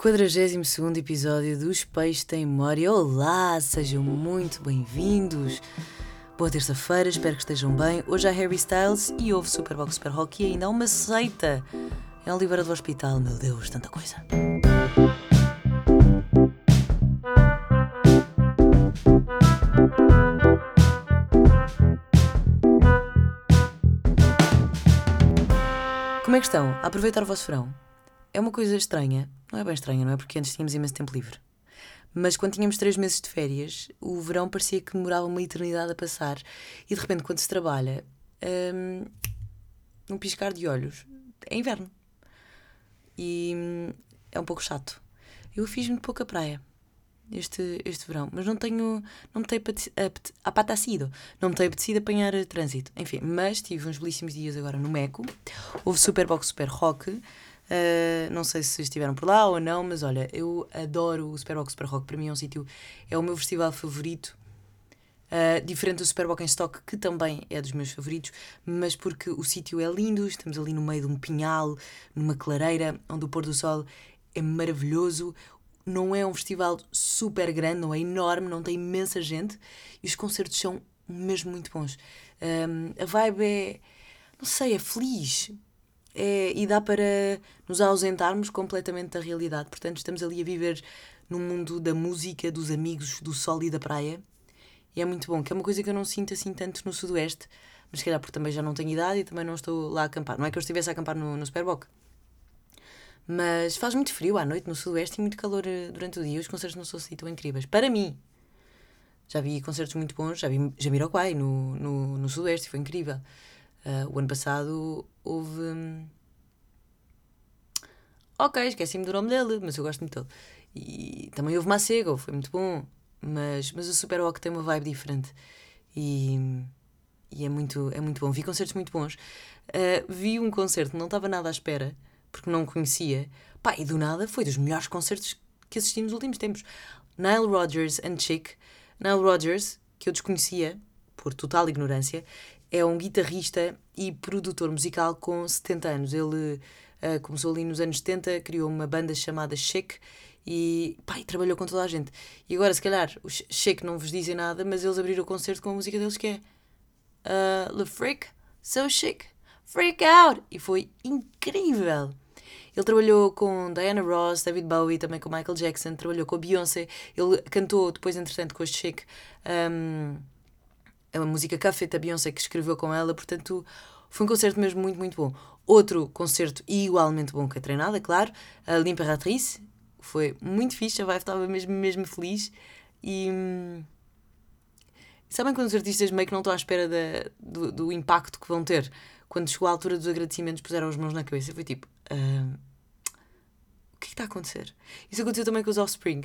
42 episódio dos Peixes Tem Memória. Olá, sejam muito bem-vindos. Boa terça-feira, espero que estejam bem. Hoje há Harry Styles e houve Superbox Super Rock e ainda há uma seita. É um livro do hospital, meu Deus, tanta coisa. Como é que estão? A aproveitar o vosso verão? É uma coisa estranha. Não é bem estranha, não é? Porque antes tínhamos imenso tempo livre. Mas quando tínhamos três meses de férias, o verão parecia que demorava uma eternidade a passar. E de repente, quando se trabalha, hum, um piscar de olhos, é inverno. E hum, é um pouco chato. Eu fiz muito pouca praia este, este verão, mas não tenho. Não me tenho apetecido. Não me tenho apetecido apanhar trânsito. Enfim, mas tive uns belíssimos dias agora no Meco. Houve Superbox Super Rock. Uh, não sei se estiveram por lá ou não, mas olha, eu adoro o Superbox Super Rock. Para mim é um sítio, é o meu festival favorito. Uh, diferente do Superbox em Stock, que também é dos meus favoritos, mas porque o sítio é lindo, estamos ali no meio de um pinhal, numa clareira, onde o pôr do sol é maravilhoso. Não é um festival super grande, não é enorme, não tem imensa gente e os concertos são mesmo muito bons. Um, ah, a vibe é, não sei, é feliz é, e dá para nos ausentarmos completamente da realidade. Portanto, estamos ali a viver no mundo da música, dos amigos, do sol e da praia. E é muito bom, que é uma coisa que eu não sinto assim tanto no Sudoeste, mas se calhar porque também já não tenho idade e também não estou lá a acampar. Não é que eu estivesse a acampar no, no Superboc. Mas faz muito frio à noite no Sudoeste e muito calor eh, durante o dia. Os concertos não são assim tão incríveis. Para mim, já vi concertos muito bons, já vi Jamiroquai no, no, no Sudoeste, foi incrível. Uh, o ano passado houve. Hum, ok, esqueci-me do nome dele, mas eu gosto muito dele. E também houve Macego, foi muito bom. Mas, mas o Super Rock tem uma vibe diferente. E, e é, muito, é muito bom. Vi concertos muito bons. Uh, vi um concerto, não estava nada à espera, porque não conhecia. Pá, e do nada foi dos melhores concertos que assisti nos últimos tempos. Nile Rodgers and Chick. Nile Rodgers, que eu desconhecia, por total ignorância, é um guitarrista e produtor musical com 70 anos. Ele uh, começou ali nos anos 70, criou uma banda chamada Shake e, e trabalhou com toda a gente. E agora, se calhar, os Shake não vos dizem nada, mas eles abriram o concerto com a música deles que é uh, Le Freak, So Chic, Freak Out! E foi incrível! Ele trabalhou com Diana Ross, David Bowie, também com Michael Jackson, trabalhou com a Beyoncé. Ele cantou depois, entretanto, com a Chic. Um, uma música Café da Beyoncé que escreveu com ela, portanto foi um concerto mesmo muito, muito bom. Outro concerto igualmente bom que a treinada, claro, a L'Imperatrice, foi muito fixe, a vibe estava mesmo, mesmo feliz e. Sabem quando os artistas meio que não estão à espera da, do, do, impacto que vão ter? Quando chegou a altura dos agradecimentos, puseram as mãos na cabeça. Foi tipo: uh, o que é que está a acontecer? Isso aconteceu também com os Offspring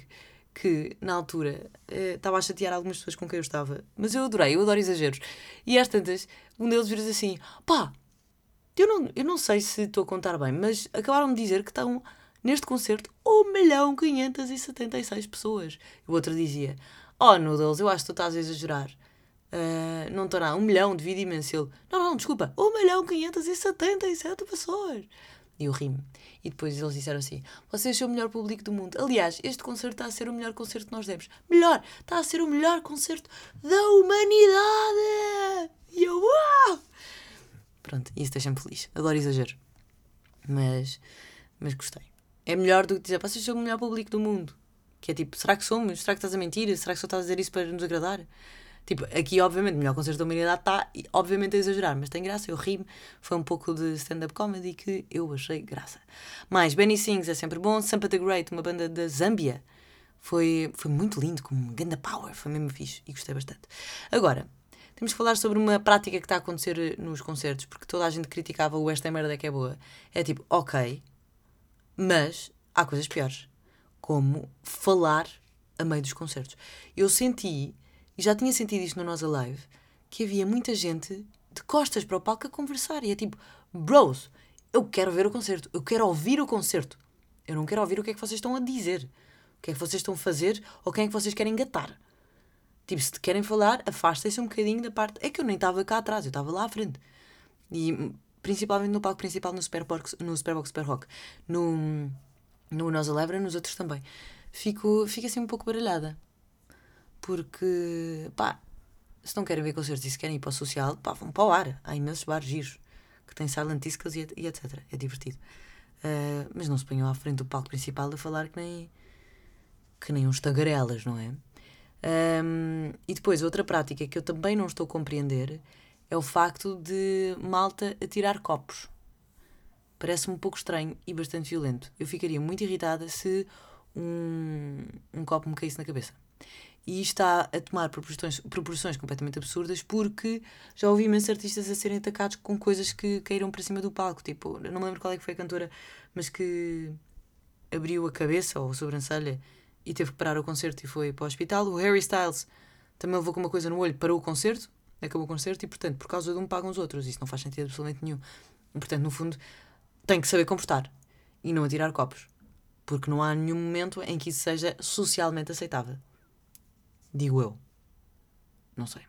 que, na altura, uh, estava a chatear algumas pessoas com quem eu estava. Mas eu adorei, eu adoro exageros. E às tantas, um deles vira assim: pá, eu não, eu não sei se estou a contar bem, mas acabaram de dizer que estão neste concerto 1 milhão 576 pessoas. E o outro dizia: Oh, Noodles, eu acho que tu estás a exagerar. Uh, não estou nada, 1 milhão, divide imenso. Ele: Não, não, desculpa, 1 milhão 577 pessoas. E eu rimo. E depois eles disseram assim: vocês são o melhor público do mundo. Aliás, este concerto está a ser o melhor concerto que nós demos. Melhor! Está a ser o melhor concerto da humanidade! E eu, uau! Pronto, isso deixa-me feliz. Adoro exagero. Mas, mas gostei. É melhor do que dizer: vocês são o melhor público do mundo. Que é tipo: será que somos? Será que estás a mentir? Será que só estás a dizer isso para nos agradar? Tipo, aqui, obviamente, o melhor concerto da humanidade está, obviamente, a exagerar, mas tem graça, eu ri-me. Foi um pouco de stand-up comedy que eu achei graça. Mais, Benny Sings é sempre bom. Sampa the Great, uma banda da Zâmbia, foi, foi muito lindo, com um ganda power, foi mesmo fixe e gostei bastante. Agora, temos que falar sobre uma prática que está a acontecer nos concertos, porque toda a gente criticava o Esta Merda que é boa. É tipo, ok, mas há coisas piores, como falar a meio dos concertos. Eu senti e já tinha sentido isto no nossa live, que havia muita gente de costas para o palco a conversar. E é tipo, bros, eu quero ver o concerto, eu quero ouvir o concerto. Eu não quero ouvir o que é que vocês estão a dizer, o que é que vocês estão a fazer ou quem é que vocês querem engatar. Tipo, se te querem falar, afastem-se um bocadinho da parte. É que eu nem estava cá atrás, eu estava lá à frente. E principalmente no palco principal no Superbox, no Superbox Super Rock. No, no Nós Elebra, nos outros também, fico, fico assim um pouco baralhada. Porque, pá, se não querem ver concertos e se querem ir para o social, pá, vão para o ar. Há imensos bares giros que têm silent discos e, e etc. É divertido. Uh, mas não se ponham à frente do palco principal a falar que nem, que nem uns tagarelas, não é? Um, e depois, outra prática que eu também não estou a compreender é o facto de malta atirar copos. Parece-me um pouco estranho e bastante violento. Eu ficaria muito irritada se um, um copo me caísse na cabeça. E está a tomar proporções, proporções completamente absurdas porque já ouvi imensos artistas a serem atacados com coisas que caíram para cima do palco. Tipo, não me lembro qual é que foi a cantora, mas que abriu a cabeça ou a sobrancelha e teve que parar o concerto e foi para o hospital. O Harry Styles também levou com uma coisa no olho, parou o concerto, acabou o concerto e, portanto, por causa de um pagam os outros. Isso não faz sentido absolutamente nenhum. E, portanto, no fundo, tem que saber comportar e não atirar copos. Porque não há nenhum momento em que isso seja socialmente aceitável. Digo eu. Não sei.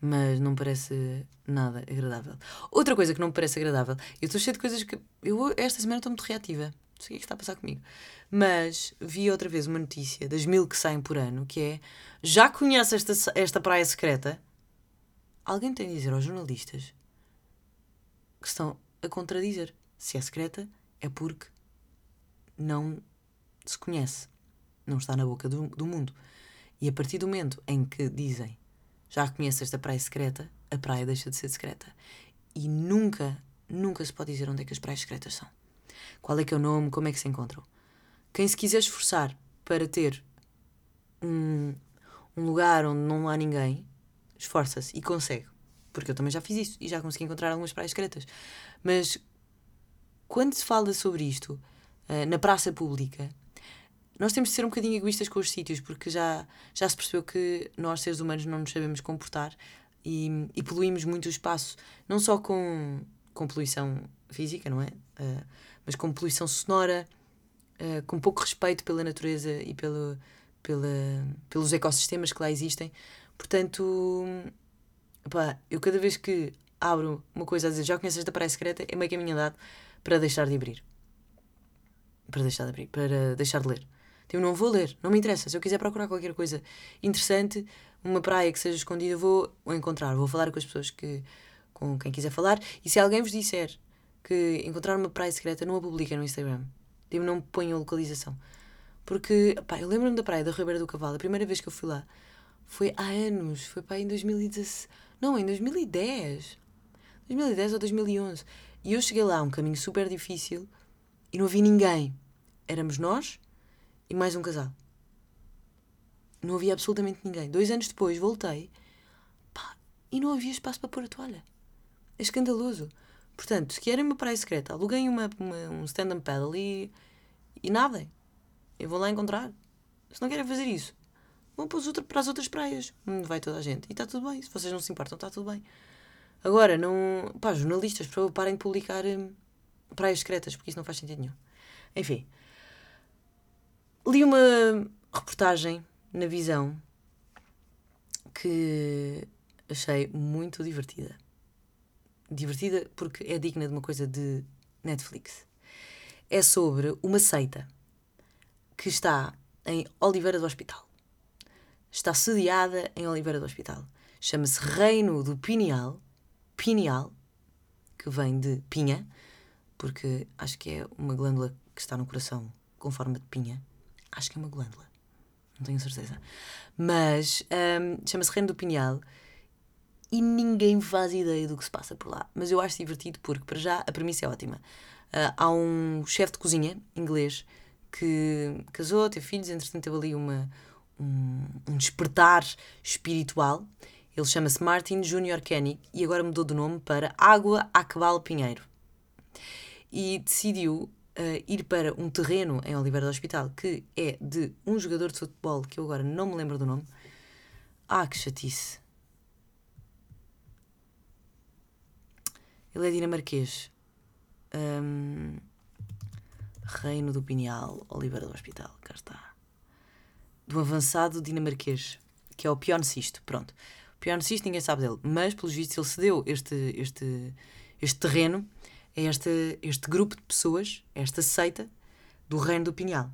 Mas não parece nada agradável. Outra coisa que não me parece agradável, eu estou cheia de coisas que. Eu esta semana estou muito reativa. Não sei o que é está a passar comigo. Mas vi outra vez uma notícia das mil que saem por ano que é: já conhece esta, esta praia secreta? Alguém tem de dizer aos jornalistas que estão a contradizer. Se é secreta, é porque não se conhece. Não está na boca do, do mundo. E a partir do momento em que dizem já conheces esta praia secreta, a praia deixa de ser secreta. E nunca, nunca se pode dizer onde é que as praias secretas são. Qual é que é o nome, como é que se encontram. Quem se quiser esforçar para ter um, um lugar onde não há ninguém, esforça-se e consegue. Porque eu também já fiz isso e já consegui encontrar algumas praias secretas. Mas quando se fala sobre isto uh, na praça pública, nós temos de ser um bocadinho egoístas com os sítios, porque já, já se percebeu que nós, seres humanos, não nos sabemos comportar e, e poluímos muito o espaço, não só com, com poluição física, não é? Uh, mas com poluição sonora, uh, com pouco respeito pela natureza e pelo, pela, pelos ecossistemas que lá existem. Portanto, eu cada vez que abro uma coisa a dizer já conheces esta praia secreta, é meio caminho andado para deixar de abrir. Para deixar de abrir, para deixar de ler. Tipo, não vou ler, não me interessa. Se eu quiser procurar qualquer coisa interessante, uma praia que seja escondida, vou encontrar, vou falar com as pessoas que, com quem quiser falar. E se alguém vos disser que encontrar uma praia secreta, não a publica no Instagram. Tipo, não ponham localização. Porque, pá, eu lembro-me da praia da Ribeira do Cavalo, a primeira vez que eu fui lá foi há anos, foi pá, em 2010. Não, em 2010. 2010 ou 2011. E eu cheguei lá, um caminho super difícil, e não vi ninguém. Éramos nós e mais um casal. Não havia absolutamente ninguém. Dois anos depois voltei pá, e não havia espaço para pôr a toalha. É escandaloso. Portanto, se querem uma praia secreta, aluguem uma, uma um stand-up paddle e, e nadem. Eu vou lá encontrar. Se não querem fazer isso, vão para, outras, para as outras praias. Onde vai toda a gente. E está tudo bem. Se vocês não se importam, está tudo bem. Agora, não. Pá, jornalistas, parem de publicar hum, praias secretas, porque isso não faz sentido nenhum. Enfim, li uma reportagem na visão que achei muito divertida. Divertida porque é digna de uma coisa de Netflix. É sobre uma seita que está em Oliveira do Hospital. Está sediada em Oliveira do Hospital. Chama-se Reino do Pineal. Pineal, que vem de pinha, porque acho que é uma glândula que está no coração com forma de pinha. Acho que é uma glândula. Não tenho certeza. Mas um, chama-se Reino do Pinhal e ninguém faz ideia do que se passa por lá. Mas eu acho divertido porque, para já, a premissa é ótima. Uh, há um chefe de cozinha inglês que casou, teve filhos, entretanto teve ali uma, um, um despertar espiritual. Ele chama-se Martin Junior Kenny e agora mudou de nome para Água Aquebal Pinheiro. E decidiu uh, ir para um terreno em Oliveira do Hospital que é de um jogador de futebol que eu agora não me lembro do nome. Ah, que chatice. Ele é dinamarquês. Um, Reino do Pineal, Oliveira do Hospital, cá está. Do avançado dinamarquês, que é o Pionecisto. Pronto. O Pionecisto ninguém sabe dele, mas pelos vistos ele cedeu este, este, este terreno é este, este grupo de pessoas, esta seita, do Reino do Pinhal.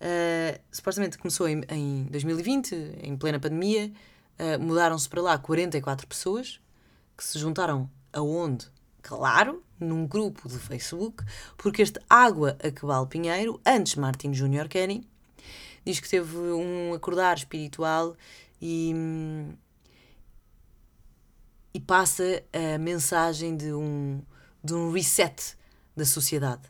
Uh, supostamente começou em, em 2020, em plena pandemia, uh, mudaram-se para lá 44 pessoas que se juntaram aonde? Claro, num grupo de Facebook, porque este Água a Cabal Pinheiro, antes Martin Júnior Kenny, diz que teve um acordar espiritual e, e passa a mensagem de um, de um reset da sociedade.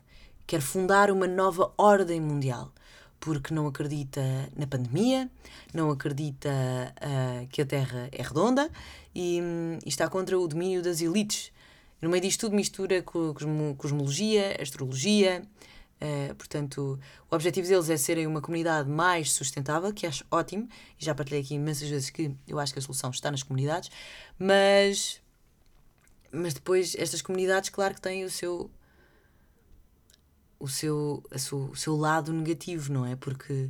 Quer fundar uma nova ordem mundial porque não acredita na pandemia, não acredita uh, que a Terra é redonda e, um, e, está contra o domínio das elites. No meio disto tudo mistura cosmologia, astrologia, uh, portanto, o objetivo deles é serem uma comunidade mais sustentável, que acho ótimo, e já partilhei aqui imensas vezes que eu acho que a solução está nas comunidades, mas, mas depois estas comunidades, claro que têm o seu o seu, o seu lado negativo, não é? Porque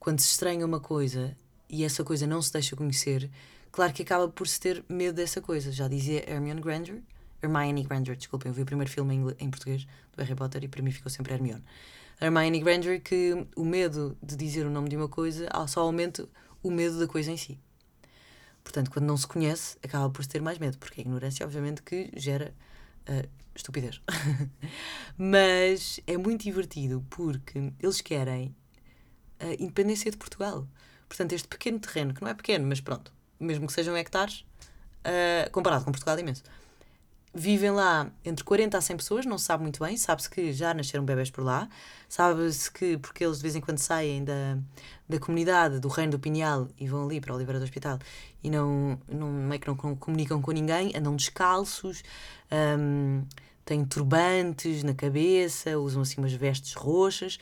quando se estranha uma coisa e essa coisa não se deixa conhecer, claro que acaba por se ter medo dessa coisa. Já dizia Hermione Granger, Hermione Granger, desculpem, eu vi o primeiro filme em, em português do Harry Potter e para mim ficou sempre Hermione. Hermione Granger que o medo de dizer o nome de uma coisa só aumenta o medo da coisa em si. Portanto, quando não se conhece, acaba por ter mais medo, porque a ignorância, obviamente, que gera uh, estupidez. Mas é muito divertido porque eles querem a independência de Portugal. Portanto, este pequeno terreno, que não é pequeno, mas pronto, mesmo que sejam hectares, uh, comparado com Portugal, é imenso. Vivem lá entre 40 a 100 pessoas, não se sabe muito bem. Sabe-se que já nasceram bebés por lá. Sabe-se que, porque eles de vez em quando saem da, da comunidade, do Reino do Pinhal, e vão ali para Oliveira do Hospital e não, não, é que não comunicam com ninguém, andam descalços, um, têm turbantes na cabeça, usam assim umas vestes roxas.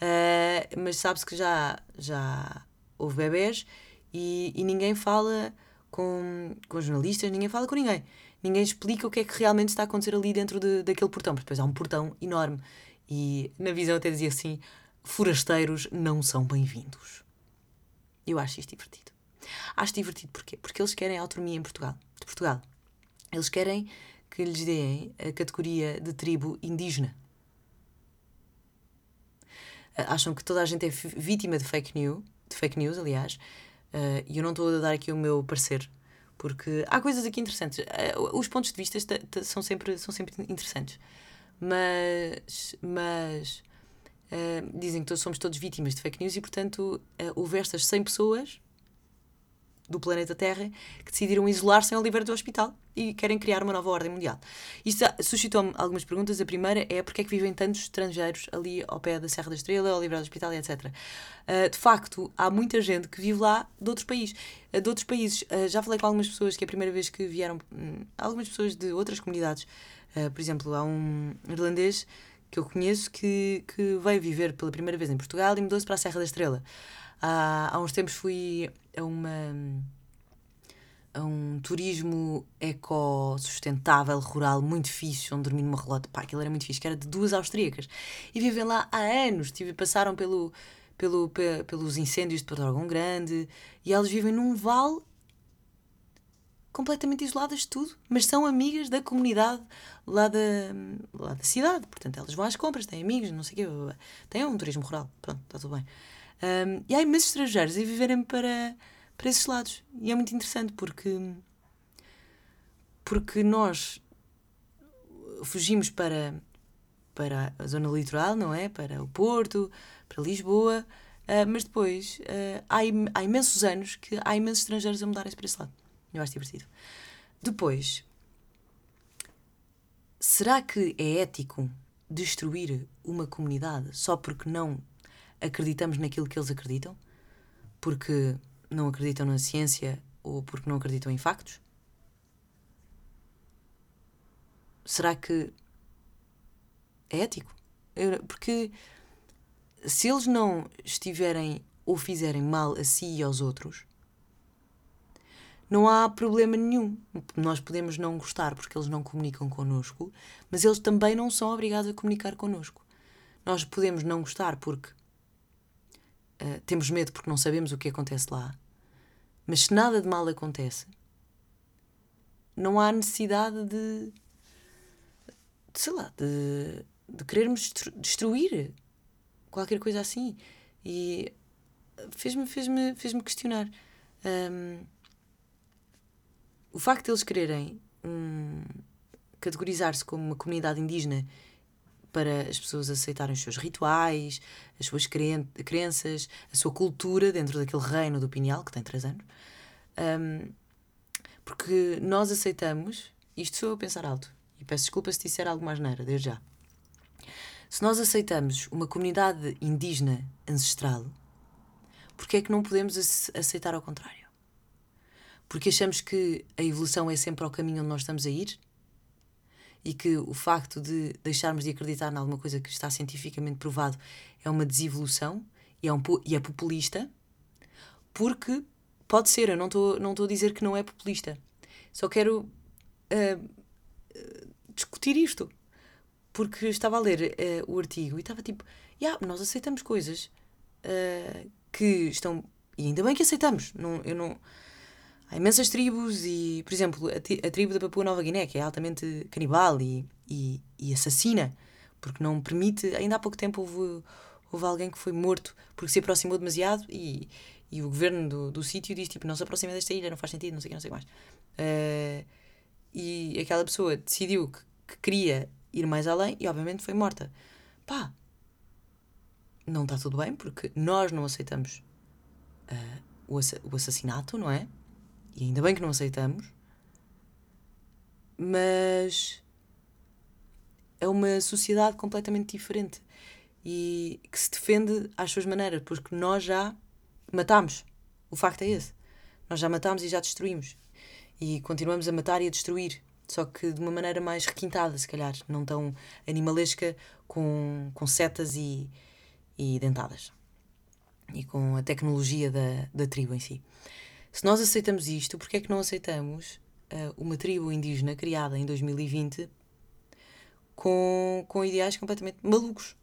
Uh, mas sabe-se que já, já houve bebés e, e ninguém fala com, com jornalistas, ninguém fala com ninguém ninguém explica o que é que realmente está a acontecer ali dentro de, daquele portão, porque depois há um portão enorme. E na visão até dizia assim: forasteiros não são bem-vindos. Eu acho isto divertido. Acho divertido porquê? Porque eles querem autonomia em Portugal, de Portugal. Eles querem que lhes deem a categoria de tribo indígena. Acham que toda a gente é vítima de fake news, de fake news, aliás, eh, e eu não estou a dar aqui o meu parecer porque há coisas aqui interessantes. Eh, os pontos de vista são sempre, são sempre interessantes. Mas, mas uh, dizem que todos, somos todos vítimas de fake news e, portanto, uh, houve estas 100 pessoas do planeta Terra que decidiram isolar-se em Oliveira do Hospital e querem criar uma nova ordem mundial. Isto suscitou-me algumas perguntas. A primeira é porque é que vivem tantos estrangeiros ali ao pé da Serra da Estrela, Oliveira do Hospital, etc. Ah, de facto, há muita gente que vive lá de outros países. Uh, de outros países. Uh, já falei com algumas pessoas que é a primeira vez que vieram, um, algumas pessoas de outras comunidades. por exemplo, há um irlandês que eu conheço que, que veio viver pela primeira vez em Portugal e mudou-se para a Serra da Estrela. Há uns tempos fui a uma a um turismo eco-sustentável, rural, muito fixe, onde dormi numa relota. Pá, aquilo era muito fixe, que era de duas austríacas. E vivem lá há anos, tive, passaram pelo, pelo, pelos incêndios de Pedrógão Grande, e elas vivem num vale completamente isoladas de tudo, mas são amigas da comunidade lá da, lá da cidade. Portanto, elas vão às compras, têm amigos, não sei o quê. Têm um turismo rural, pronto, está tudo bem. Um, e há imensos estrangeiros a viverem para, para esses lados. E é muito interessante porque, porque nós fugimos para, para a zona litoral, não é? Para o Porto, para Lisboa, uh, mas depois uh, há, há imensos anos que há imensos estrangeiros a mudarem-se para esse lado. Eu acho divertido. Depois, será que é ético destruir uma comunidade só porque não acreditamos naquilo que eles acreditam, porque não acreditam na ciência ou porque não acreditam em factos? Será que é ético? Porque se eles não estiverem ou fizerem mal a si e aos outros, não há problema nenhum. Nós podemos não gostar porque eles não comunicam connosco, mas eles também não são obrigados a comunicar connosco. Nós podemos não gostar porque uh, temos medo porque não sabemos o que acontece lá. Mas se nada de mal acontece, não há necessidade de, de sei lá, de, de querermos destruir qualquer coisa assim. E fez-me fez -me, fez -me questionar. Um, o facto de eles quererem um, categorizar-se como uma comunidade indígena para as pessoas aceitarem os seus rituais, as suas cren crenças, a sua cultura dentro daquele reino do Pineal, que tem três anos. Um, porque nós aceitamos, isto sou eu a pensar alto, e peço desculpa se disser algo mais neira, desde já. Se nós aceitamos uma comunidade indígena ancestral, porque é que não podemos aceitar ao contrário? Porque achamos que a evolução é sempre ao caminho onde nós estamos a ir? E que o facto de deixarmos de acreditar em alguma coisa que está cientificamente provado é uma desevolução e é, um, e é populista? Porque pode ser, eu não estou não a dizer que não é populista. Só quero uh, discutir isto porque estava a ler uh, o artigo e estava tipo, yeah, nós aceitamos coisas uh, que estão. E ainda bem que aceitamos. Não, eu não, há imensas tribos e, por exemplo, a, a tribo da Papua Nova Guiné, que é altamente canibal e, e, e, assassina, porque não permite. Ainda há pouco tempo houve, houve alguém que foi morto porque se aproximou demasiado e, e o governo do, do sítio diz tipo: não se aproxima desta ilha, não faz sentido, não sei o que, não sei mais. Uh, e aquela pessoa decidiu que, que queria ir mais além e, obviamente, foi morta. Pá, não está tudo bem porque nós não aceitamos uh, o, ass o assassinato, não é? E ainda bem que não aceitamos. Mas é uma sociedade completamente diferente e que se defende às suas maneiras, porque nós já matámos. O facto é esse. Nós já matámos e já destruímos. E continuamos a matar e a destruir só que de uma maneira mais requintada, se calhar, não tão animalesca, com, com setas e, e dentadas. E com a tecnologia da, da tribo em si. Se nós aceitamos isto, porquê é que não aceitamos uh, uma tribo indígena criada em 2020 com, com ideais completamente malucos?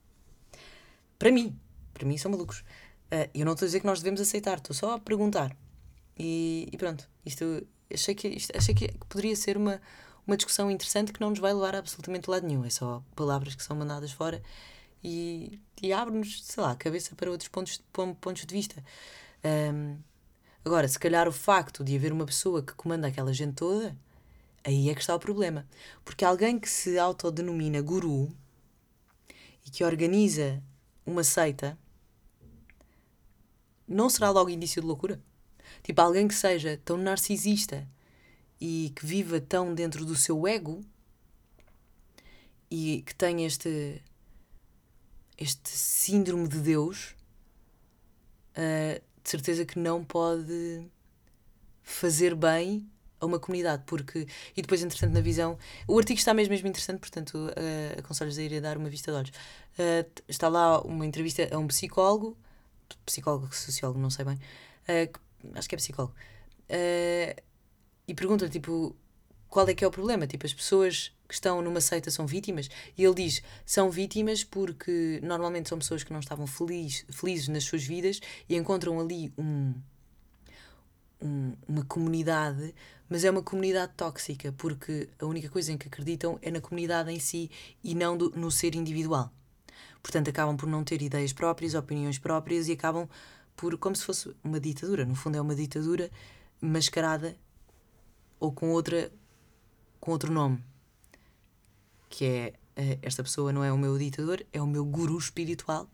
Para mim, para mim são malucos. Uh, eu não estou a dizer que nós devemos aceitar, estou só a perguntar. E, e pronto, isto achei que, isto, achei que poderia ser uma, uma discussão interessante que não nos vai levar a absolutamente lado nenhum. É só palavras que são mandadas fora e, e abre-nos, sei lá, a cabeça para outros pontos, pontos de vista. Um, agora, se calhar o facto de haver uma pessoa que comanda aquela gente toda, aí é que está o problema. Porque alguém que se autodenomina guru e que organiza uma seita não será logo indício de loucura? Tipo, alguém que seja tão narcisista e que viva tão dentro do seu ego e que tenha este este síndrome de Deus uh, de certeza que não pode fazer bem a uma comunidade porque e depois entretanto na visão o artigo está mesmo mesmo interessante portanto uh, aconselho-vos a ir a dar uma vista de olhos uh, está lá uma entrevista a um psicólogo psicólogo sociólogo não sei bem uh, acho que é psicólogo uh, e pergunta-lhe, tipo, qual é que é o problema? Tipo, as pessoas que estão numa seita são vítimas? E ele diz, são vítimas porque normalmente são pessoas que não estavam feliz, felizes nas suas vidas e encontram ali um, um, uma comunidade, mas é uma comunidade tóxica, porque a única coisa em que acreditam é na comunidade em si e não do, no ser individual. Portanto, acabam por não ter ideias próprias, opiniões próprias e acabam por, como se fosse uma ditadura. No fundo, é uma ditadura mascarada ou com outra com outro nome que é eh, esta pessoa não é o meu ditador é o meu guru espiritual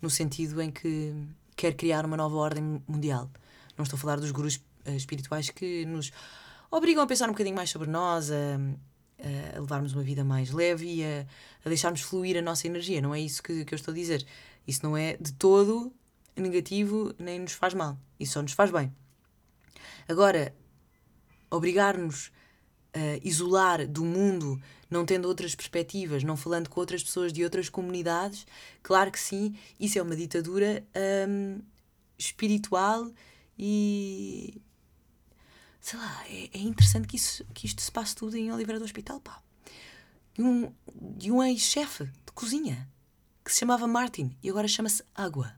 no sentido em que quer criar uma nova ordem mundial. Não estou a falar dos gurus eh, espirituais que nos obrigam a pensar um bocadinho mais sobre nós a, a levarmos uma vida mais leve e a, a deixarmos fluir a nossa energia. Não é isso que, que eu estou a dizer. Isso não é de todo negativo nem nos faz mal. Isso só nos faz bem. Agora obrigar-nos a isolar do mundo, não tendo outras perspectivas, não falando com outras pessoas de outras comunidades, claro que sim, isso é uma ditadura hum, espiritual e. sei lá, é, é, interessante que, isso, que isto se passe tudo em Oliveira do Hospital, pá. De um, de um ex-chefe de cozinha que se chamava Martin e agora chama-se Água.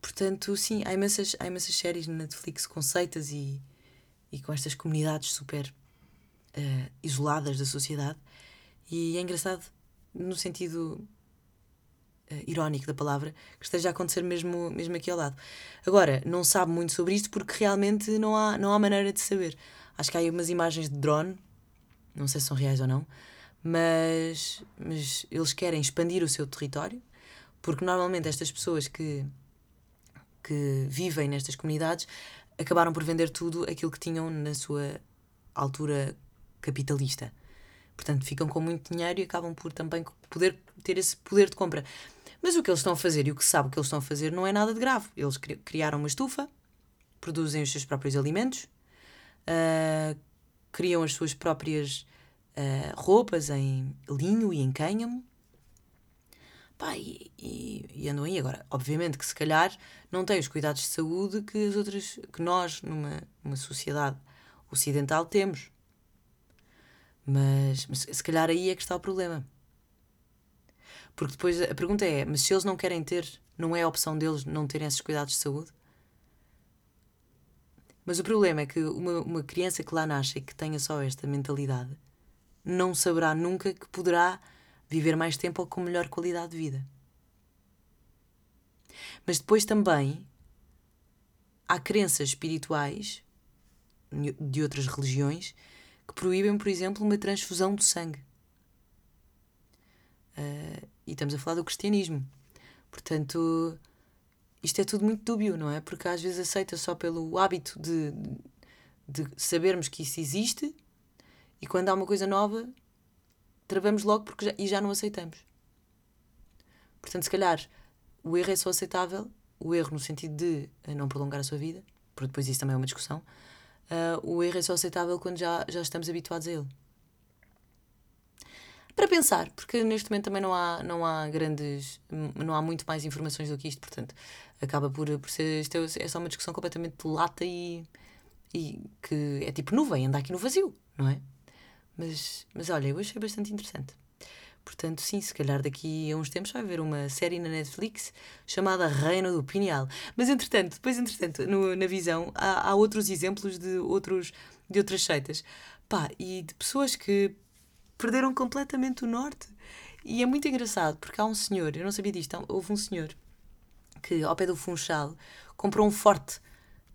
Portanto, sim, há imensas, há imensas séries na Netflix com seitas e, e com estas comunidades super uh, isoladas da sociedade. E é engraçado, no sentido uh, irónico da palavra, que esteja a acontecer mesmo, mesmo aqui ao lado. Agora, não sabe muito sobre isto porque realmente não há, não há maneira de saber. Acho que há aí umas imagens de drone, não sei se são reais ou não, mas, mas eles querem expandir o seu território, porque normalmente estas pessoas que, que vivem nestas comunidades acabaram por vender tudo aquilo que tinham na sua altura capitalista. Portanto, ficam com muito dinheiro e acabam por também poder ter esse poder de compra. Mas o que eles estão a fazer e o que se sabe que eles estão a fazer não é nada de grave. Eles criaram uma estufa, produzem os seus próprios alimentos, uh, criam as suas próprias uh, roupas em linho e em cânhamo. Pá, e, e, e, andam aí agora. Obviamente que se calhar não têm os cuidados de saúde que as outras, que nós, numa, numa sociedade ocidental, temos. Mas, mas se calhar aí é que está o problema. Porque depois a pergunta é: mas se eles não querem ter, não é a opção deles não terem esses cuidados de saúde? Mas o problema é que uma, uma criança que lá nasce e que tenha só esta mentalidade não saberá nunca que poderá viver mais tempo ou com melhor qualidade de vida. Mas depois também há crenças espirituais de outras religiões que proíbem, por exemplo, uma transfusão de sangue. Uh, e estamos a falar do cristianismo. Portanto, isto é tudo muito dúbio, não é? Porque às vezes aceita só pelo hábito de, de sabermos que isso existe e quando há uma coisa nova, travamos logo porque já, e já não aceitamos. Portanto, se calhar o erro é só aceitável, o erro no sentido de não prolongar a sua vida, porque depois isso também é uma discussão, uh, o erro é só aceitável quando já, já estamos habituados a ele para pensar, porque neste momento também não há, não há grandes, não há muito mais informações do que isto, portanto, acaba por, por ser, isto é, é só uma discussão completamente lata e, e que é tipo nuvem, anda aqui no vazio, não é? Mas, mas olha, eu achei bastante interessante. Portanto, sim, se calhar daqui a uns tempos vai haver uma série na Netflix chamada Reino do Pineal. Mas entretanto, depois entretanto, no, na visão, há, há outros exemplos de, outros, de outras seitas. Pá, e de pessoas que perderam completamente o norte. E é muito engraçado, porque há um senhor, eu não sabia disto, houve um senhor que ao pé do Funchal comprou um forte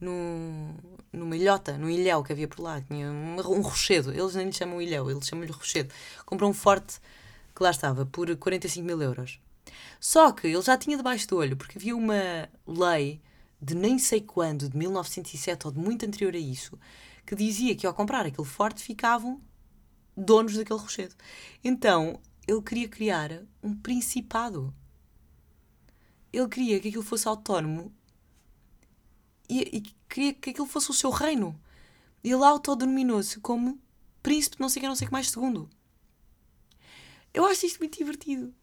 no, numa ilhota, num ilhéu que havia por lá, tinha um, um rochedo, eles nem lhe chamam ilhéu, eles chamam-lhe rochedo. Comprou um forte que lá estava por 45 mil euros. Só que ele já tinha debaixo do olho, porque havia uma lei de nem sei quando, de 1907 ou de muito anterior a isso, que dizia que ao comprar aquele forte ficavam donos daquele rochedo. Então, ele queria criar um principado. Ele queria que aquilo fosse autónomo e, e queria que aquilo fosse o seu reino. Ele autodenominou-se como príncipe não sei que não sei que mais segundo. Eu acho isto muito divertido.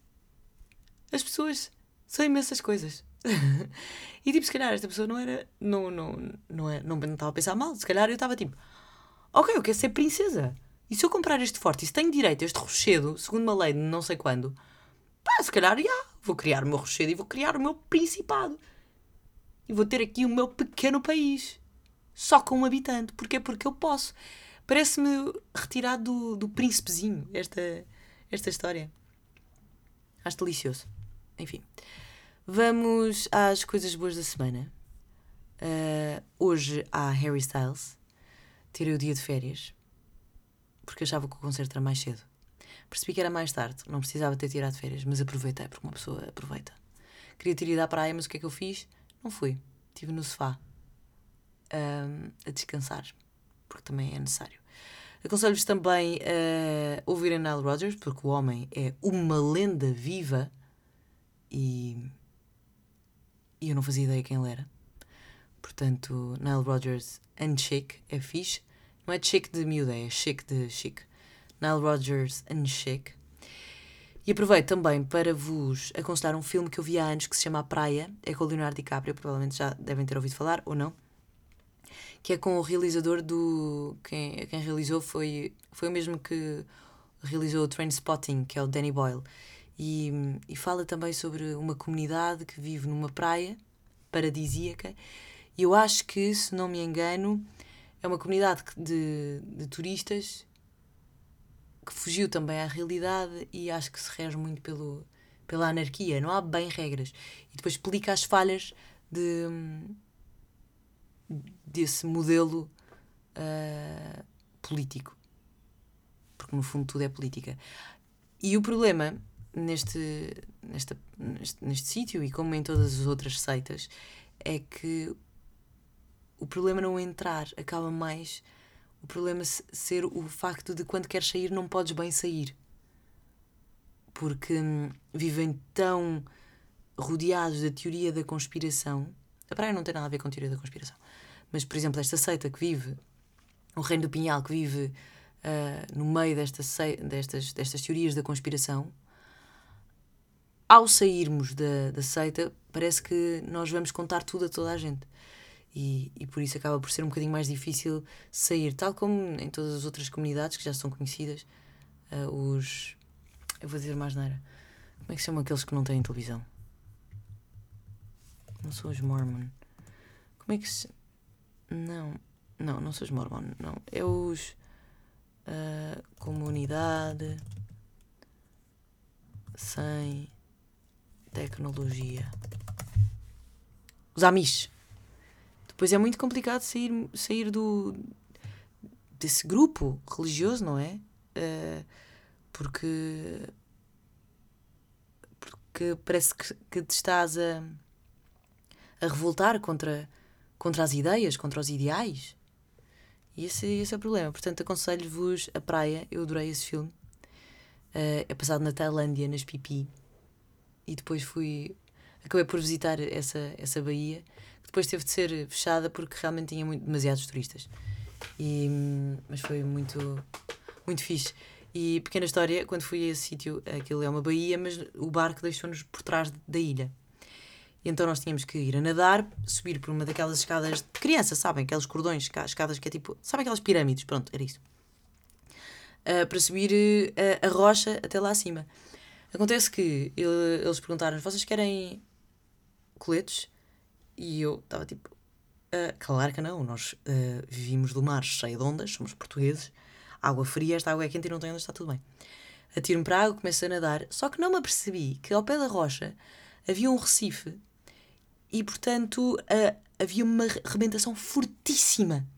As pessoas são imensas coisas. e tipo, se calhar esta pessoa não era. Não, não, não, é, não, não estava a pensar mal. Se calhar eu estava tipo, ok, eu quero ser princesa. E se eu comprar este forte e se tenho direito a este rochedo, segundo uma lei de não sei quando, pá, se calhar, já, vou criar o meu rochedo e vou criar o meu principado. E vou ter aqui o meu pequeno país. Só com um habitante. Porquê? Porque eu posso. Parece-me retirado do, do príncipezinho esta, esta história. Acho delicioso. Enfim. Vamos às coisas boas da semana. Uh, hoje há Harry Styles. Tirei o dia de férias porque achava que o concerto era mais cedo. Percebi que era mais tarde, não precisava ter tirado férias, mas aproveitei, porque uma pessoa aproveita. Queria ter ido à praia, mas o que é que eu fiz? Não fui. Estive no sofá um, a descansar, porque também é necessário. Aconselho-vos também a ouvirem Nile Rodgers, porque o homem é uma lenda viva e, e eu não fazia ideia quem ele era. Portanto, Nile Rodgers and Chic é fixe. Não é chic de miúda, é chic de chic. Nile Rodgers and Chic. E aproveito também para vos aconselhar um filme que eu vi há anos que se chama A Praia, é com o Leonardo DiCaprio, provavelmente já devem ter ouvido falar, ou não. Que é com o realizador do. Quem, quem realizou foi, foi o mesmo que realizou o Trainspotting, que é o Danny Boyle. E, e fala também sobre uma comunidade que vive numa praia paradisíaca. E eu acho que, se não me engano, é uma comunidade de, de turistas que fugiu também à realidade e acho que se rege muito pelo, pela anarquia. Não há bem regras. E depois explica as falhas de, desse modelo uh, político. Porque no fundo tudo é política. E o problema neste, nesta, neste, neste sítio e como em todas as outras seitas é que o problema não entrar acaba mais o problema ser o facto de quando queres sair não podes bem sair. Porque hum, vivem tão rodeados da teoria da conspiração. A praia não tem nada a ver com a teoria da conspiração. Mas por exemplo esta seita que vive o reino do Pinhal que vive uh, no meio desta destas, destas teorias da conspiração ao sairmos da, da seita, parece que nós vamos contar tudo a toda a gente. E, e por isso acaba por ser um bocadinho mais difícil sair, tal como em todas as outras comunidades que já são conhecidas, uh, os. Eu vou dizer mais nada. Como é que se chamam aqueles que não têm televisão? Não são os Mormon. Como é que se. Não, não, não são os Mormon, não. É os. Uh, comunidade sem tecnologia. Os Amish. Depois é muito complicado sair, sair do desse grupo religioso, não é? Uh, porque porque parece que, que te estás a, a revoltar contra, contra as ideias, contra os ideais. E esse, esse é o problema. Portanto, aconselho-vos a praia. Eu adorei esse filme. Uh, é passado na Tailândia, nas Pipi e depois fui. Acabei por visitar essa, essa baía, que depois teve de ser fechada porque realmente tinha muito, demasiados turistas. E, mas foi muito, muito fixe. E pequena história, quando fui a esse sítio, aquilo é uma baía, mas o barco deixou-nos por trás da ilha. E então nós tínhamos que ir a nadar, subir por uma daquelas escadas de criança, sabem? Aqueles cordões, escadas que é tipo. Sabem aquelas pirâmides? Pronto, era isso. Uh, para subir uh, a rocha até lá acima. Acontece que ele, eles perguntaram: vocês querem coletes? E eu estava tipo: uh, claro que não, nós uh, vivimos do mar cheio de ondas, somos portugueses, água fria, esta água é quente e não tem ondas, está tudo bem. Atiro-me para a água, começo a nadar, só que não me apercebi que ao pé da rocha havia um recife e, portanto, uh, havia uma rebentação fortíssima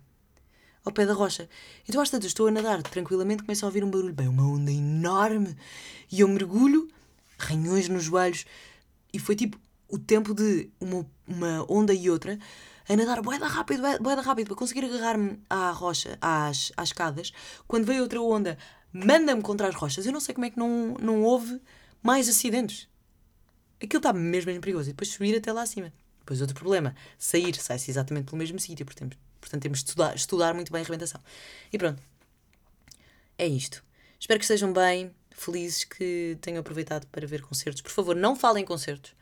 ao pé da rocha. Então, às tantas, estou a nadar tranquilamente, começo a ouvir um barulho, bem, uma onda enorme, e eu mergulho, ranhões nos joelhos, e foi tipo o tempo de uma, uma onda e outra a nadar boeda rápido, boeda rápido, para conseguir agarrar-me à rocha, às, às escadas. Quando veio outra onda, manda-me contra as rochas. Eu não sei como é que não, não houve mais acidentes. Aquilo está mesmo, mesmo perigoso. E depois subir até lá acima. Depois outro problema, sair, sai-se exatamente pelo mesmo sítio, portanto, portanto temos de estudar, estudar muito bem a arrebentação. E pronto, é isto. Espero que estejam bem, felizes, que tenham aproveitado para ver concertos. Por favor, não falem concertos,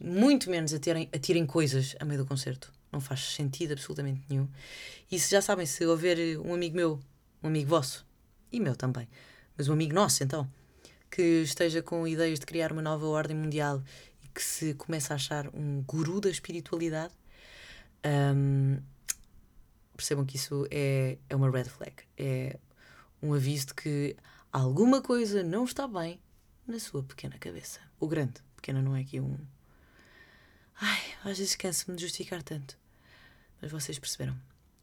muito menos atirem, atirem coisas a meio do concerto. Não faz sentido absolutamente nenhum. E se já sabem, se houver um amigo meu, um amigo vosso, e meu também, mas um amigo nosso então, que esteja com ideias de criar uma nova ordem mundial que se começa a achar um guru da espiritualidade, um, percebam que isso é, é uma red flag. É um aviso de que alguma coisa não está bem na sua pequena cabeça. O grande. Pequena não é aqui um. Ai, às vezes canso-me de justificar tanto. Mas vocês perceberam.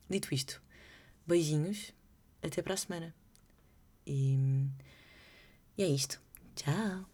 Dito isto, beijinhos. Até para a semana. E, e é isto. Tchau.